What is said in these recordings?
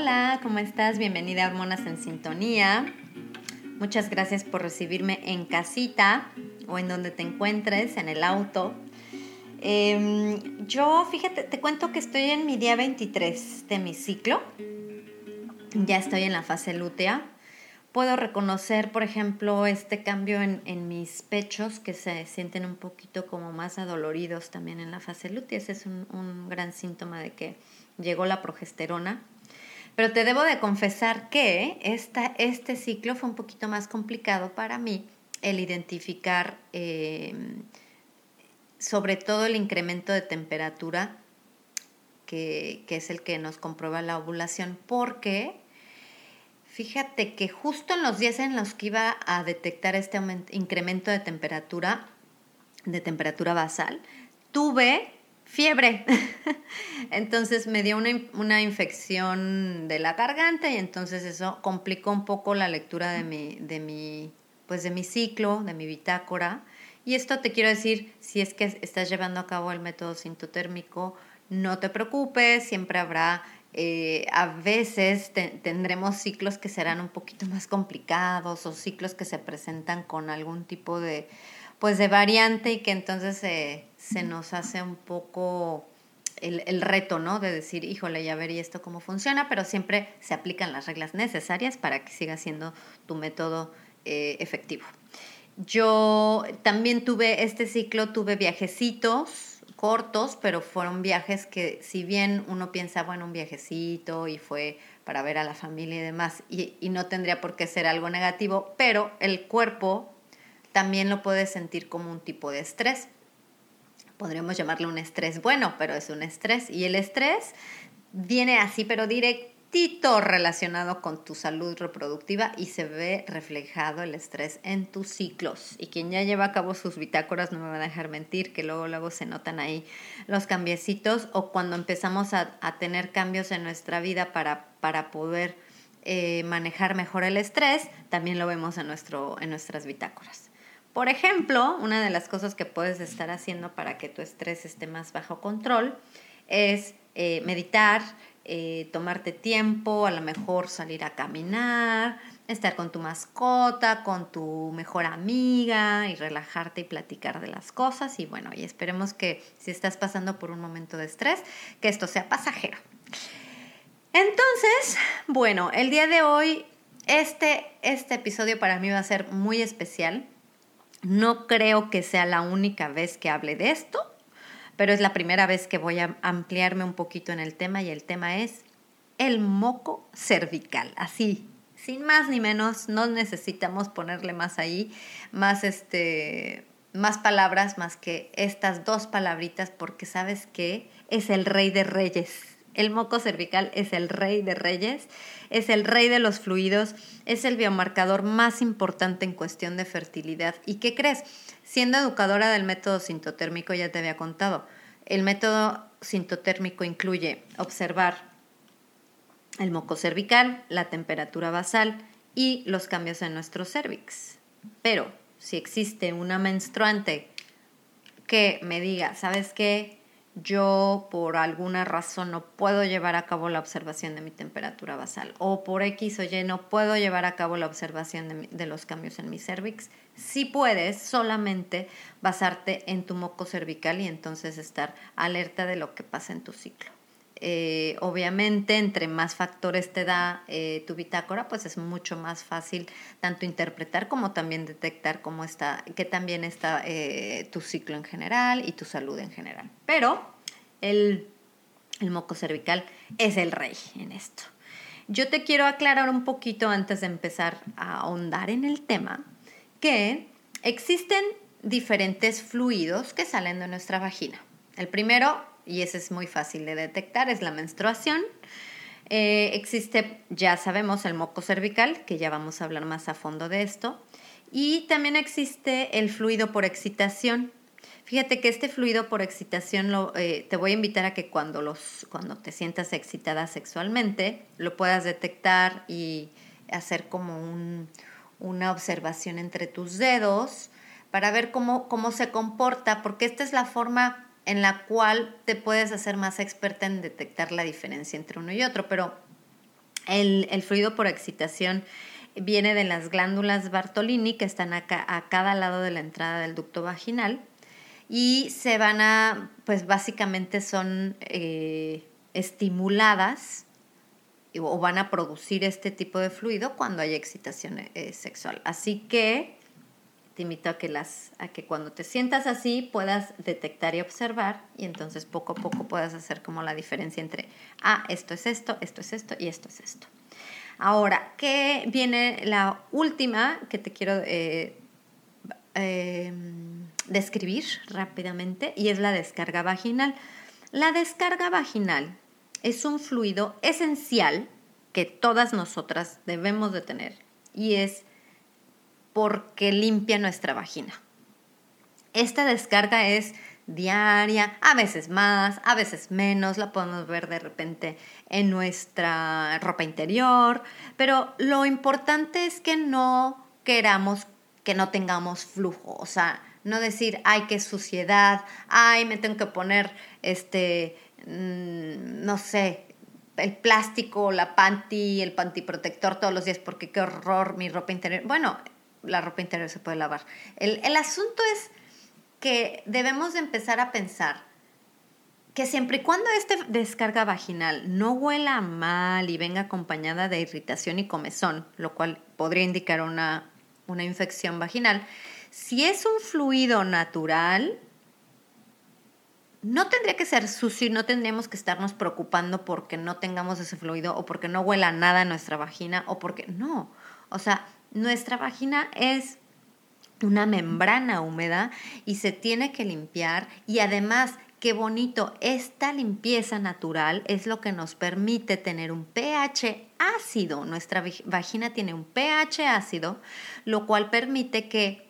Hola, ¿cómo estás? Bienvenida a Hormonas en Sintonía. Muchas gracias por recibirme en casita o en donde te encuentres, en el auto. Em, yo, fíjate, te cuento que estoy en mi día 23 de mi ciclo. Ya estoy en la fase lútea. Puedo reconocer, por ejemplo, este cambio en, mis pechos que se sienten un poquito como más adoloridos también en la fase lútea. Ese es un gran síntoma de que llegó la progesterona pero te debo de confesar que esta, este ciclo fue un poquito más complicado para mí, el identificar em, sobre todo el incremento de temperatura, que, es el que nos comprueba la ovulación, porque fíjate que justo en los días en los que iba a detectar este incremento de temperatura, de temperatura basal, tuve fiebre. entonces me dio una, infección de la garganta y entonces eso complicó un poco la lectura de mi, de mi, pues de mi ciclo, de mi bitácora. Y esto te quiero decir, si es que estás llevando a cabo el método sintotérmico, no te preocupes, siempre habrá, eh, a veces tendremos ciclos que serán un poquito más complicados o ciclos que se presentan con algún tipo de, pues de variante y que entonces se nos hace un poco el, reto, ¿no? De decir, híjole, ya vería esto cómo funciona, pero siempre se aplican las reglas necesarias para que siga siendo tu método eh, efectivo. Yo también tuve este ciclo, tuve viajecitos cortos, pero fueron viajes que si bien uno piensa, bueno, un viajecito y fue para ver a la familia y demás, y, y no tendría por qué ser algo negativo, pero el cuerpo también lo puede sentir como un tipo de estrés. Podríamos llamarle un estrés bueno, pero es un estrés. Y el estrés viene así, pero directito relacionado con tu salud reproductiva y se ve reflejado el estrés en tus ciclos. Y quien ya lleva a cabo sus bitácoras no me va a dejar mentir, que luego, luego se notan ahí los cambiecitos o cuando empezamos a, tener cambios en nuestra vida para, para poder eh, manejar mejor el estrés, también lo vemos en, nuestro, en nuestras bitácoras. Por ejemplo, una de las cosas que puedes estar haciendo para que tu estrés esté más bajo control es eh, meditar, eh, tomarte tiempo, a lo mejor salir a caminar, estar con tu mascota, con tu mejor amiga y relajarte y platicar de las cosas. Y bueno, y esperemos que si estás pasando por un momento de estrés, que esto sea pasajero. Entonces, bueno, el día de hoy, este, este episodio para mí va a ser muy especial no creo que sea la única vez que hable de esto, pero es la primera vez que voy a ampliarme un poquito en el tema y el tema es el moco cervical. Así, sin más ni menos, no necesitamos ponerle más ahí, más este más palabras más que estas dos palabritas porque sabes que es el rey de reyes. El moco cervical es el rey de reyes, es el rey de los fluidos, es el biomarcador más importante en cuestión de fertilidad. ¿Y qué crees? Siendo educadora del método sintotérmico, ya te había contado, el método sintotérmico incluye observar el moco cervical, la temperatura basal y los cambios en nuestro cervix. Pero si existe una menstruante que me diga, ¿sabes qué? Yo por alguna razón no puedo llevar a cabo la observación de mi temperatura basal o por X o Y no puedo llevar a cabo la observación de, los cambios en mi cervix, sí puedes solamente basarte en tu moco cervical y entonces estar alerta de lo que pasa en tu ciclo. Eh, obviamente, entre más factores te da eh, tu bitácora, pues es mucho más fácil tanto interpretar como también detectar cómo está, que también está eh, tu ciclo en general y tu salud en general. Pero el, el moco cervical es el rey en esto. Yo te quiero aclarar un poquito antes de empezar a ahondar en el tema que existen diferentes fluidos que salen de nuestra vagina. El primero, y ese es muy fácil de detectar, es la menstruación. Eh, existe, ya sabemos, el moco cervical, que ya vamos a hablar más a fondo de esto. Y también existe el fluido por excitación. Fíjate que este fluido por excitación eh, te voy a invitar a que cuando, los, cuando te sientas excitada sexualmente lo puedas detectar y hacer como una observación entre tus dedos para ver cómo, cómo se comporta, porque esta es la forma en la cual te puedes hacer más experta en detectar la diferencia entre uno y otro, pero el, fluido por excitación viene de las glándulas Bartolini que están acá, a cada lado de la entrada del ducto vaginal y se van a, pues básicamente son eh, estimuladas o van a producir este tipo de fluido cuando hay excitación eh, sexual. Así que te invito a que, las, a que cuando te sientas así puedas detectar y observar y entonces poco a poco puedas hacer como la diferencia entre, ah, esto es esto, esto es esto y esto es esto. Ahora, ¿qué viene la última que te quiero eh, em, describir rápidamente y es la descarga vaginal. La descarga vaginal es un fluido esencial que todas nosotras debemos de tener y es porque limpia nuestra vagina. Esta descarga es diaria, a veces más, a veces menos, la podemos ver de repente en nuestra ropa interior, pero lo importante es que no queramos que no tengamos flujo, o sea, no decir, ay, qué suciedad, ay, me tengo que poner, este, mm, no sé, el plástico, la panty, el panty protector todos los días porque qué horror mi ropa interior. Bueno, la ropa interior se puede lavar. El, asunto es que debemos de empezar a pensar que siempre y cuando esta descarga vaginal no huela mal y venga acompañada de irritación y comezón, lo cual podría indicar una, una infección vaginal, si es un fluido natural, no tendría que ser sucio y no tendríamos que estarnos preocupando porque no tengamos ese fluido o porque no huela nada en nuestra vagina o porque no. O sea, nuestra vagina es una membrana húmeda y se tiene que limpiar y además qué bonito, esta limpieza natural es lo que nos permite tener un pH ácido. Nuestra vagina tiene un pH ácido, lo cual permite que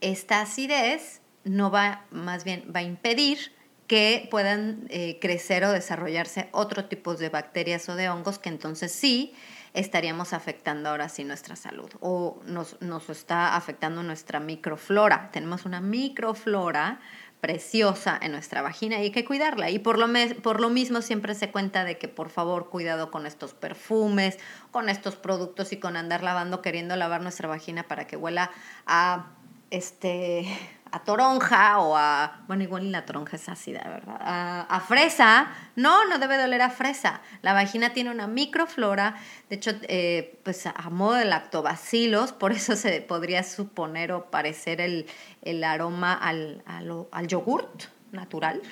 esta acidez no va, más bien va a impedir que puedan eh, crecer o desarrollarse otro tipo de bacterias o de hongos que entonces sí estaríamos afectando ahora sí nuestra salud o nos, nos está afectando nuestra microflora. Tenemos una microflora preciosa en nuestra vagina y hay que cuidarla. Y por lo, por lo mismo siempre se cuenta de que por favor cuidado con estos perfumes, con estos productos y con andar lavando, queriendo lavar nuestra vagina para que huela a este a toronja o a, bueno, igual la toronja es ácida, ¿verdad? A, fresa, no, no debe doler a fresa. La vagina tiene una microflora, de hecho, eh, pues a modo de lactobacilos, por eso se podría suponer o parecer el, el aroma al, al, al yogurt natural.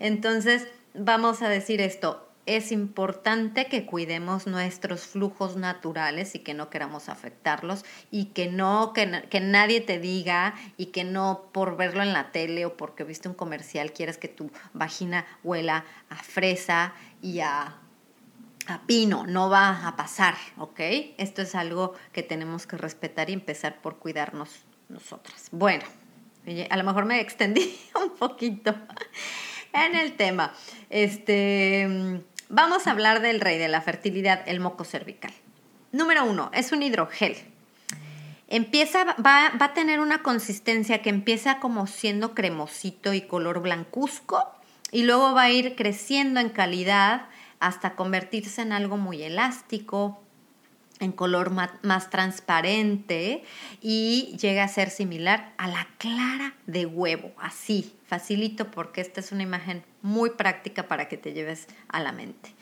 Entonces, vamos a decir esto, es importante que cuidemos nuestros flujos naturales y que no queramos afectarlos y que no, que, que, nadie te diga y que no por verlo en la tele o porque viste un comercial quieras que tu vagina huela a fresa y a, a pino, no va a pasar, ¿ok? Esto es algo que tenemos que respetar y empezar por cuidarnos nosotras. Bueno, a lo mejor me extendí un poquito en el tema. Este, Vamos a hablar del rey de la fertilidad, el moco cervical. Número uno, es un hidrogel. Empieza, va, va a tener una consistencia que empieza como siendo cremosito y color blancuzco y luego va a ir creciendo en calidad hasta convertirse en algo muy elástico, en color más transparente y llega a ser similar a la clara de huevo, así, facilito porque esta es una imagen muy práctica para que te lleves a la mente.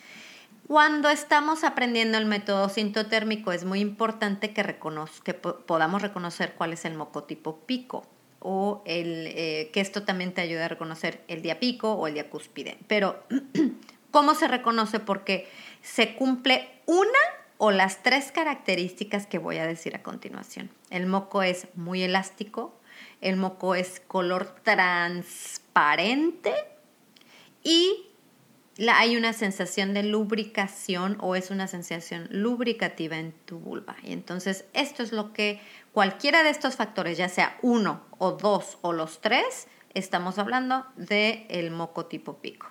Cuando estamos aprendiendo el método sintotérmico es muy importante que, que podamos reconocer cuál es el moco tipo pico o el, eh, que esto también te ayude a reconocer el diapico o el diacúspide. Pero, ¿cómo se reconoce? Porque se cumple una o las tres características que voy a decir a continuación. El moco es muy elástico, el moco es color transparente y hay una sensación de lubricación o es una sensación lubricativa en tu vulva. Y entonces esto es lo que cualquiera de estos factores, ya sea uno o dos o los tres, estamos hablando del el moco tipo pico.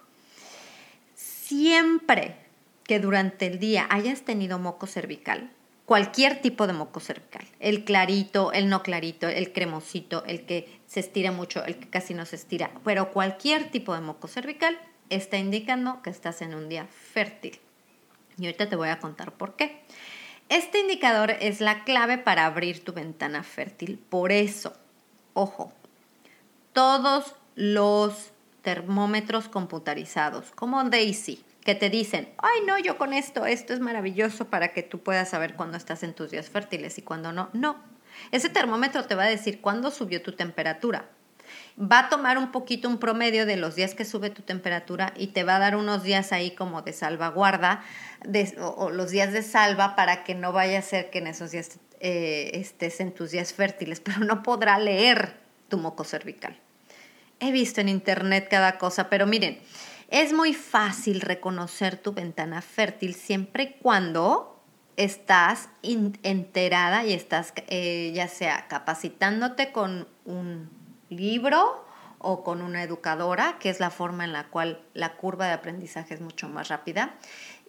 Siempre que durante el día hayas tenido moco cervical, cualquier tipo de moco cervical, el clarito, el no clarito, el cremosito, el que se estira mucho, el que casi no se estira, pero cualquier tipo de moco cervical, está indicando que estás en un día fértil. Y ahorita te voy a contar por qué. Este indicador es la clave para abrir tu ventana fértil. Por eso, ojo, todos los termómetros computarizados, como Daisy, que te dicen, ay no, yo con esto, esto es maravilloso para que tú puedas saber cuándo estás en tus días fértiles y cuándo no. No, ese termómetro te va a decir cuándo subió tu temperatura, va a tomar un poquito un promedio de los días que sube tu temperatura y te va a dar unos días ahí como de salvaguarda o, los días de salva para que no vaya a ser que en esos días eh, estés en tus días fértiles, pero no podrá leer tu moco cervical. He visto en internet cada cosa, pero miren, es muy fácil reconocer tu ventana fértil siempre y cuando estás enterada y estás eh, ya sea capacitándote con un libro o con una educadora, que es la forma en la cual la curva de aprendizaje es mucho más rápida.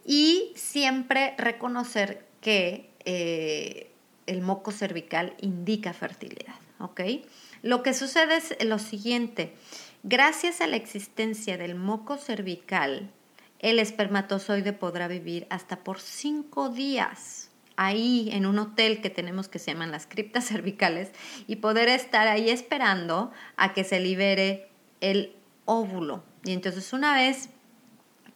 Y siempre reconocer que eh, el moco cervical indica fertilidad. ¿ok? Lo que sucede es lo siguiente. Gracias a la existencia del moco cervical, el espermatozoide podrá vivir hasta por cinco días ahí en un hotel que tenemos que se llaman las criptas cervicales y poder estar ahí esperando a que se libere el óvulo. Y entonces una vez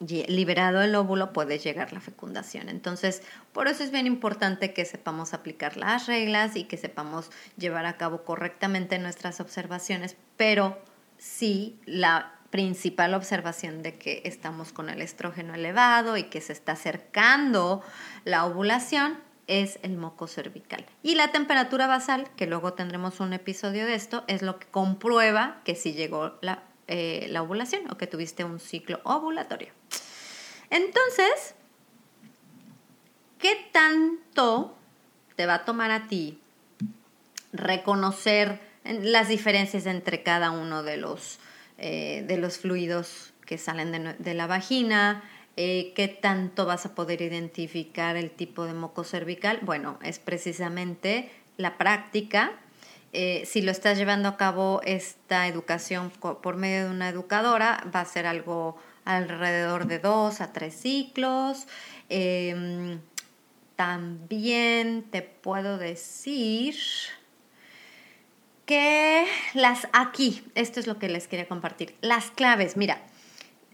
liberado el óvulo puede llegar la fecundación. Entonces, por eso es bien importante que sepamos aplicar las reglas y que sepamos llevar a cabo correctamente nuestras observaciones, pero sí la principal observación de que estamos con el estrógeno elevado y que se está acercando la ovulación es el moco cervical. Y la temperatura basal, que luego tendremos un episodio de esto, es lo que comprueba que sí llegó la, eh, la ovulación o que tuviste un ciclo ovulatorio. Entonces, ¿qué tanto te va a tomar a ti reconocer las diferencias entre cada uno de los, eh, de los fluidos que salen de, la vagina, eh, ¿Qué tanto vas a poder identificar el tipo de moco cervical? Bueno, es precisamente la práctica. Eh, si lo estás llevando a cabo esta educación por medio de una educadora, va a ser algo alrededor de dos a tres ciclos. Em, también te puedo decir que las aquí, esto es lo que les quería compartir, las claves, mira,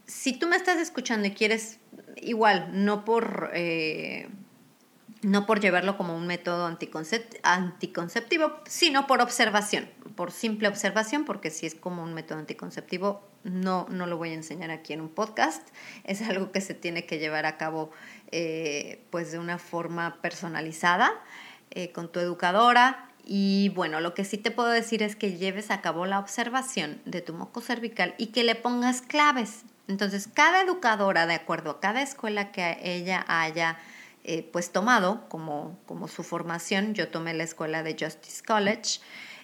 si tú me estás escuchando y quieres, igual, no por, eh, no por llevarlo como un método anticonceptivo, sino por observación, por simple observación, porque si es como un método anticonceptivo, no, no lo voy a enseñar aquí en un podcast, es algo que se tiene que llevar a cabo eh, pues de una forma personalizada eh, con tu educadora, y bueno, lo que sí te puedo decir es que lleves a cabo la observación de tu moco cervical y que le pongas claves. Entonces, cada educadora, de acuerdo a cada escuela que ella haya eh, pues tomado como, como su formación, yo tomé la escuela de Justice College,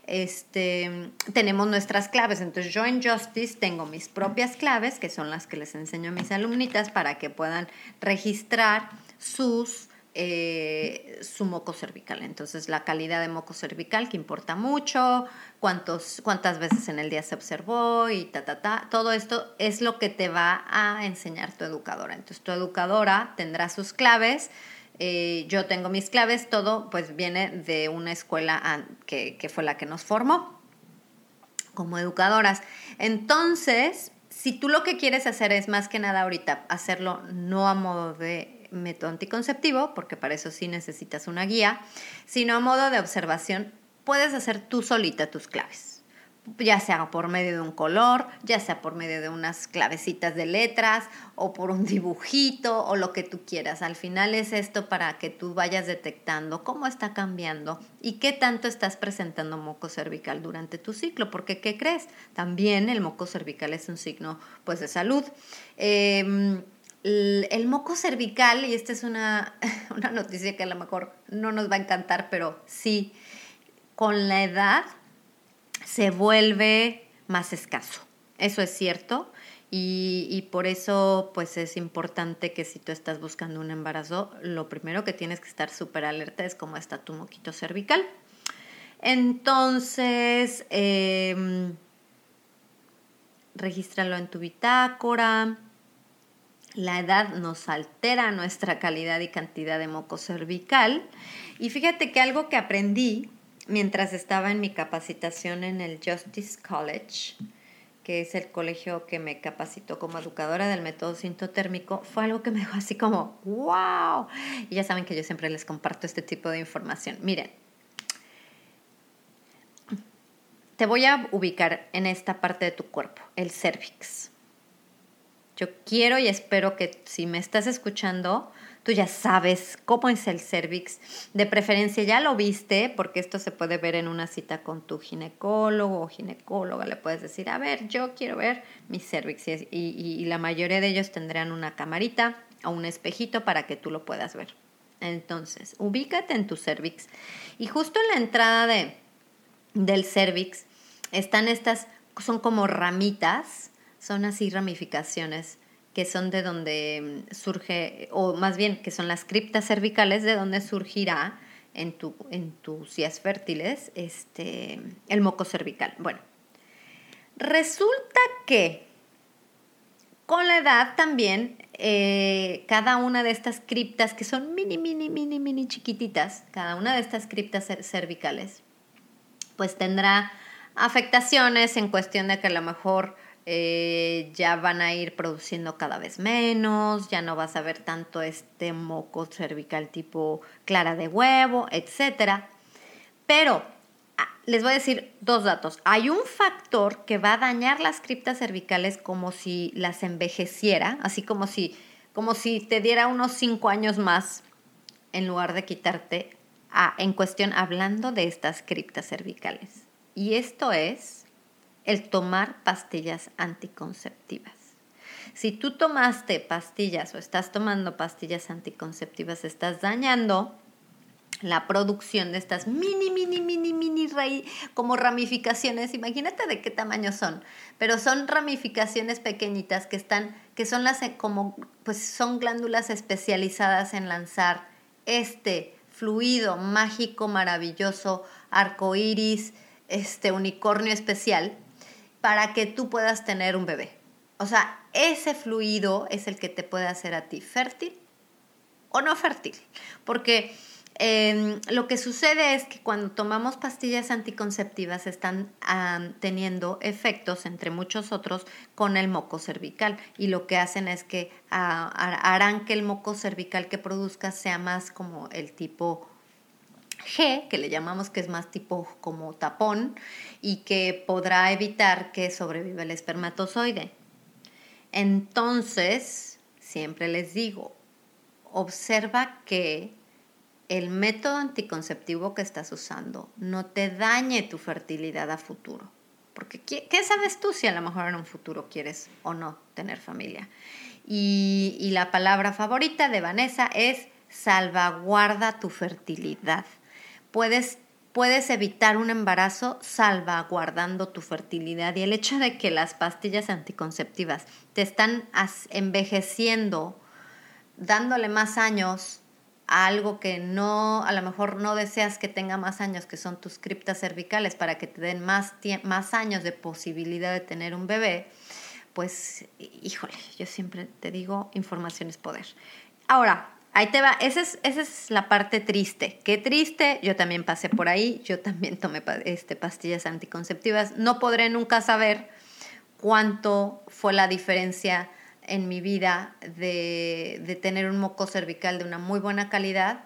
este, tenemos nuestras claves. Entonces yo en Justice tengo mis propias claves, que son las que les enseño a mis alumnitas para que puedan registrar sus eh, su moco cervical. Entonces, la calidad de moco cervical que importa mucho, cuántos, cuántas veces en el día se observó y ta, ta, ta. Todo esto es lo que te va a enseñar tu educadora. Entonces, tu educadora tendrá sus claves eh, yo tengo mis claves, todo pues viene de una escuela que, que fue la que nos formó como educadoras. Entonces, si tú lo que quieres hacer es más que nada ahorita hacerlo no a modo de método anticonceptivo, porque para eso sí necesitas una guía, sino a modo de observación, puedes hacer tú solita tus claves ya sea por medio de un color, ya sea por medio de unas clavecitas de letras o por un dibujito o lo que tú quieras. Al final es esto para que tú vayas detectando cómo está cambiando y qué tanto estás presentando moco cervical durante tu ciclo, porque ¿qué crees? También el moco cervical es un signo pues de salud. Em, el, moco cervical, y esta es una, una noticia que a lo mejor no nos va a encantar, pero sí, con la edad se vuelve más escaso. Eso es cierto. Y, por eso, pues es importante que si tú estás buscando un embarazo, lo primero que tienes que estar súper alerta es cómo está tu moquito cervical. Entonces, eh, regístralo en tu bitácora. La edad nos altera nuestra calidad y cantidad de moco cervical. Y fíjate que algo que aprendí mientras estaba en mi capacitación en el Justice College, que es el colegio que me capacitó como educadora del método sintotérmico, fue algo que me dejó así como, wow. Y ya saben que yo siempre les comparto este tipo de información. Miren, te voy a ubicar en esta parte de tu cuerpo, el cervix. Yo quiero y espero que si me estás escuchando, tú ya sabes cómo es el cervix. De preferencia ya lo viste, porque esto se puede ver en una cita con tu ginecólogo o ginecóloga. Le puedes decir, a ver, yo quiero ver mi cervix. Y, la mayoría de ellos tendrán una camarita o un espejito para que tú lo puedas ver. Entonces, ubícate en tu cervix. Y justo en la entrada de, del cervix están estas, son como ramitas, son así ramificaciones que son de donde mm, surge, o más bien que son las criptas cervicales, de donde surgirá en, tu, en tus días fértiles este, el moco cervical. Bueno, resulta que con la edad también eh, cada una de estas criptas, que son mini, mini, mini, mini chiquititas, cada una de estas criptas cervicales, pues tendrá afectaciones en cuestión de que a lo mejor eh, ya van a ir produciendo cada vez menos, ya no vas a ver tanto este moco cervical tipo clara de huevo, etc. Pero ah, les voy a decir dos datos. Hay un factor que va a dañar las criptas cervicales como si las envejeciera, así como si, como si te diera unos 5 años más en lugar de quitarte en cuestión hablando de estas criptas cervicales. Y esto es el tomar pastillas anticonceptivas. Si tú tomaste pastillas o estás tomando pastillas anticonceptivas, estás dañando la producción de estas mini, mini, mini, mini como ramificaciones. Imagínate de qué tamaño son, pero son ramificaciones pequeñitas que están, que son las como, pues son glándulas especializadas en lanzar este fluido mágico, maravilloso, arcoíris, este unicornio especial para que tú puedas tener un bebé. O sea, ese fluido es el que te puede hacer a ti fértil o no fértil. Porque em, lo que sucede es que cuando tomamos pastillas anticonceptivas están teniendo efectos, entre muchos otros, con el moco cervical. Y lo que hacen es que ah, harán que el moco cervical que produzca sea más como el tipo G, que le llamamos que es más tipo como tapón y que podrá evitar que sobreviva el espermatozoide. Entonces, siempre les digo, observa que el método anticonceptivo que estás usando no te dañe tu fertilidad a futuro. Porque ¿qué, sabes tú si a lo mejor en un futuro quieres o no tener familia? Y, y la palabra favorita de Vanessa es salvaguarda tu fertilidad puedes, puedes evitar un embarazo salvaguardando tu fertilidad. Y el hecho de que las pastillas anticonceptivas te están envejeciendo, dándole más años a algo que no, a lo mejor no deseas que tenga más años, que son tus criptas cervicales, para que te den más, más años de posibilidad de tener un bebé, pues, híjole, yo siempre te digo, información es poder. Ahora, ahí te va, esa es, esa es la parte triste. Qué triste, yo también pasé por ahí, yo también tomé este, pastillas anticonceptivas. No podré nunca saber cuánto fue la diferencia en mi vida de, de tener un moco cervical de una muy buena calidad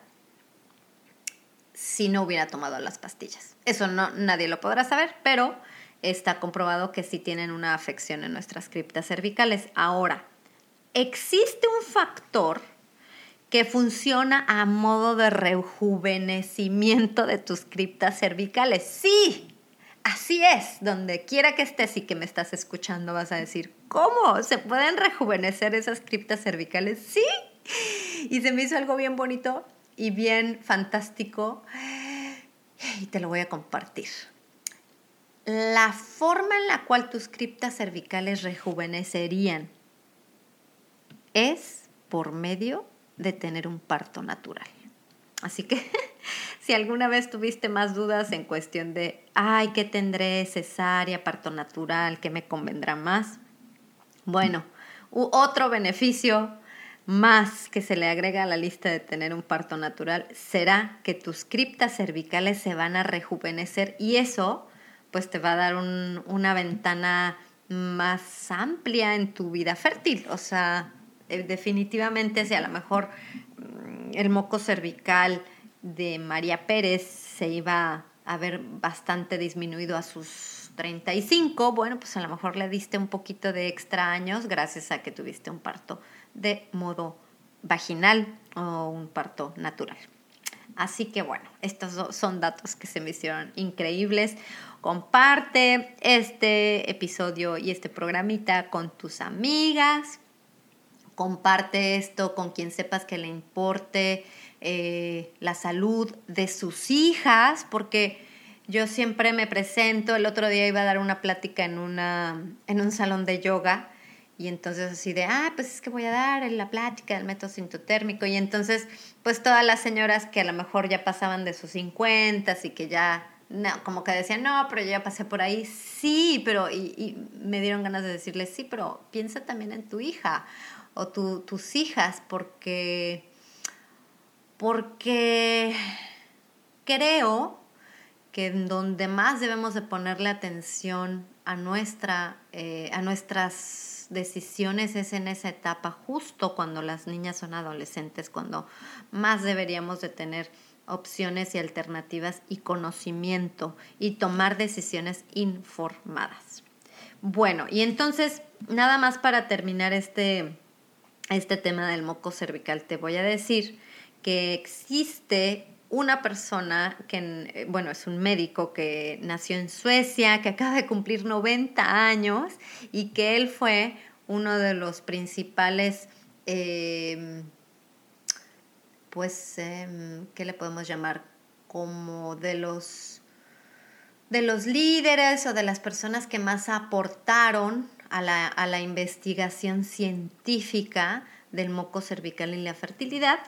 si no hubiera tomado las pastillas. Eso no, nadie lo podrá saber, pero está comprobado que sí tienen una afección en nuestras criptas cervicales. Ahora, existe un factor que funciona a modo de rejuvenecimiento de tus criptas cervicales. Sí, así es, donde quiera que estés y que me estás escuchando vas a decir, ¿cómo? ¿Se pueden rejuvenecer esas criptas cervicales? Sí. Y se me hizo algo bien bonito y bien fantástico y te lo voy a compartir. La forma en la cual tus criptas cervicales rejuvenecerían es por medio tener un parto natural. Así que si alguna vez tuviste más dudas en cuestión de, ay, ¿qué tendré? Cesárea, parto natural, ¿qué me convendrá más? Bueno, otro beneficio más que se le agrega a la lista de tener un parto natural será que tus criptas cervicales se van a rejuvenecer y eso pues te va a dar una ventana más amplia en tu vida fértil. O sea, definitivamente si a lo mejor mm, el moco cervical de María Pérez se iba a ver bastante disminuido a sus 35, bueno, pues a lo mejor le diste un poquito de extra años gracias a que tuviste un parto de modo vaginal o un parto natural. Así que bueno, estos son datos que se me hicieron increíbles. Comparte este episodio y este programita con tus amigas, comparte esto con quien sepas que le importe eh, la salud de sus hijas, porque yo siempre me presento, el otro día iba a dar una plática en, una, en un salón de yoga y entonces así de, ah, pues es que voy a dar la plática del método sintotérmico y entonces pues todas las señoras que a lo mejor ya pasaban de sus 50 y que ya no, como que decían, no, pero yo ya pasé por ahí, sí, pero, y, y, me dieron ganas de decirles, sí, pero piensa también en tu hija o tus hijas, porque, porque creo que en donde más debemos de ponerle atención a, nuestra, eh, a nuestras decisiones es en esa etapa, justo cuando las niñas son adolescentes, cuando más deberíamos de tener opciones y alternativas y conocimiento y tomar decisiones informadas. Bueno, y entonces, nada más para terminar este, este tema del moco cervical, te voy a decir que existe una persona que, eh, bueno, es un médico que nació en Suecia, que acaba de cumplir 90 años y que él fue uno de los principales, em, pues, em, ¿qué le podemos llamar? Como de los, de los líderes o de las personas que más aportaron a la, investigación científica del moco cervical y la fertilidad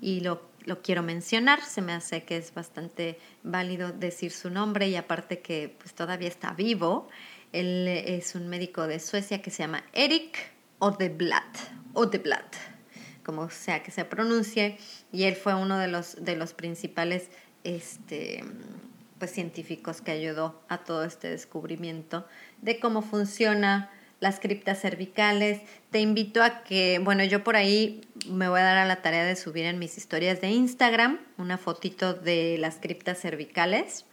y lo, lo, quiero mencionar, se me hace que es bastante válido decir su nombre y aparte que pues todavía está vivo. Él es un médico de Suecia que se llama Eric Odeblatt, Odeblatt, como sea que se pronuncie, y él fue uno de los, de los principales este, pues, científicos que ayudó a todo este descubrimiento de cómo funciona las criptas cervicales. Te invito a que, bueno, yo por ahí me voy a dar a la tarea de subir en mis historias de Instagram una fotito de las criptas cervicales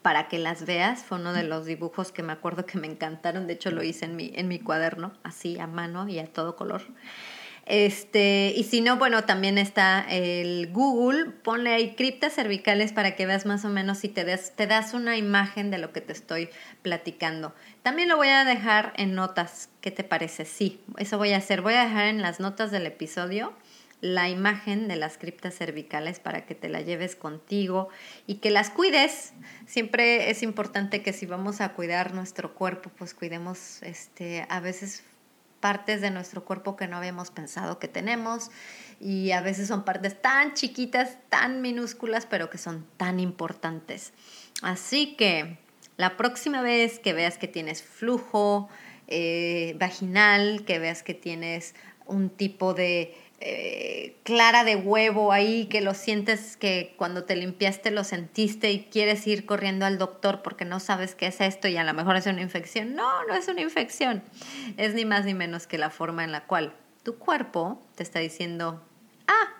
para que las veas. Fue uno de los dibujos que me acuerdo que me encantaron. De hecho, lo hice en mi, en mi cuaderno, así a mano y a todo color. Este, y si no, bueno, también está el Google, ponle ahí criptas cervicales para que veas más o menos si te das, te das una imagen de lo que te estoy platicando. También lo voy a dejar en notas, ¿qué te parece? Sí, eso voy a hacer. Voy a dejar en las notas del episodio la imagen de las criptas cervicales para que te la lleves contigo y que las cuides. Siempre es importante que si vamos a cuidar nuestro cuerpo, pues cuidemos este, a veces partes de nuestro cuerpo que no habíamos pensado que tenemos y a veces son partes tan chiquitas, tan minúsculas, pero que son tan importantes. Así que la próxima vez que veas que tienes flujo eh, vaginal, que veas que tienes un tipo de eh, clara de huevo ahí, que lo sientes que cuando te limpiaste lo sentiste y quieres ir corriendo al doctor porque no sabes qué es esto y a lo mejor es una infección. No, no es una infección. Es ni más ni menos que la forma en la cual tu cuerpo te está diciendo, ah,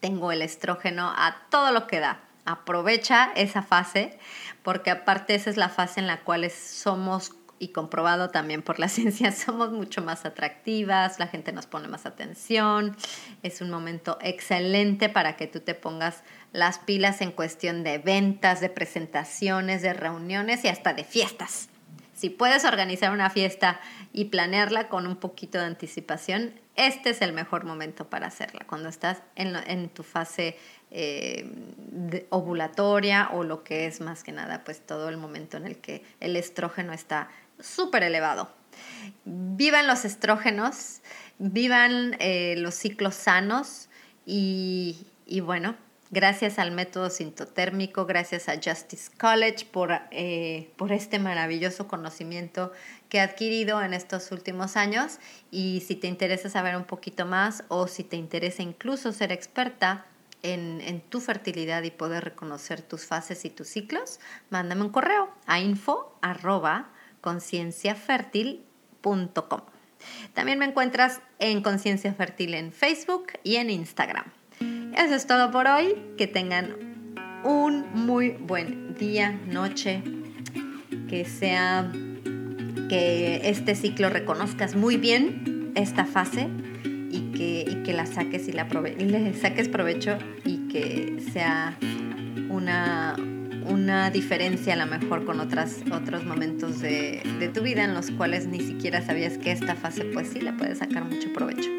tengo el estrógeno a todo lo que da. Aprovecha esa fase porque aparte esa es la fase en la cual somos y comprobado también por la ciencia, somos mucho más atractivas, la gente nos pone más atención, es un momento excelente para que tú te pongas las pilas en cuestión de ventas, de presentaciones, de reuniones y hasta de fiestas. Si puedes organizar una fiesta y planearla con un poquito de anticipación, este es el mejor momento para hacerla, cuando estás en, tu fase eh, ovulatoria o lo que es más que nada, pues todo el momento en el que el estrógeno está súper elevado. Vivan los estrógenos, vivan eh, los ciclos sanos y, bueno, gracias al método sintotérmico, gracias a Justice College por, eh, por este maravilloso conocimiento que he adquirido en estos últimos años. Y si te interesa saber un poquito más o si te interesa incluso ser experta, en, en, tu fertilidad y poder reconocer tus fases y tus ciclos, mándame un correo a info concienciafértil.com. También me encuentras en Conciencia Fértil en Facebook y en Instagram. Eso es todo por hoy. Que tengan un muy buen día, noche. Que sea que este ciclo reconozcas muy bien esta fase y que, y que la saques y la le saques provecho y que sea una, una diferencia a lo mejor con otras, otros momentos de, de, tu vida en los cuales ni siquiera sabías que esta fase pues sí la puedes sacar mucho provecho.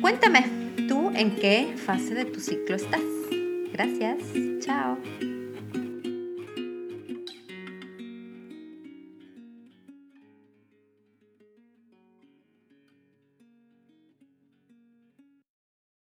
Cuéntame, ¿tú en qué fase de tu ciclo estás? Gracias, chao.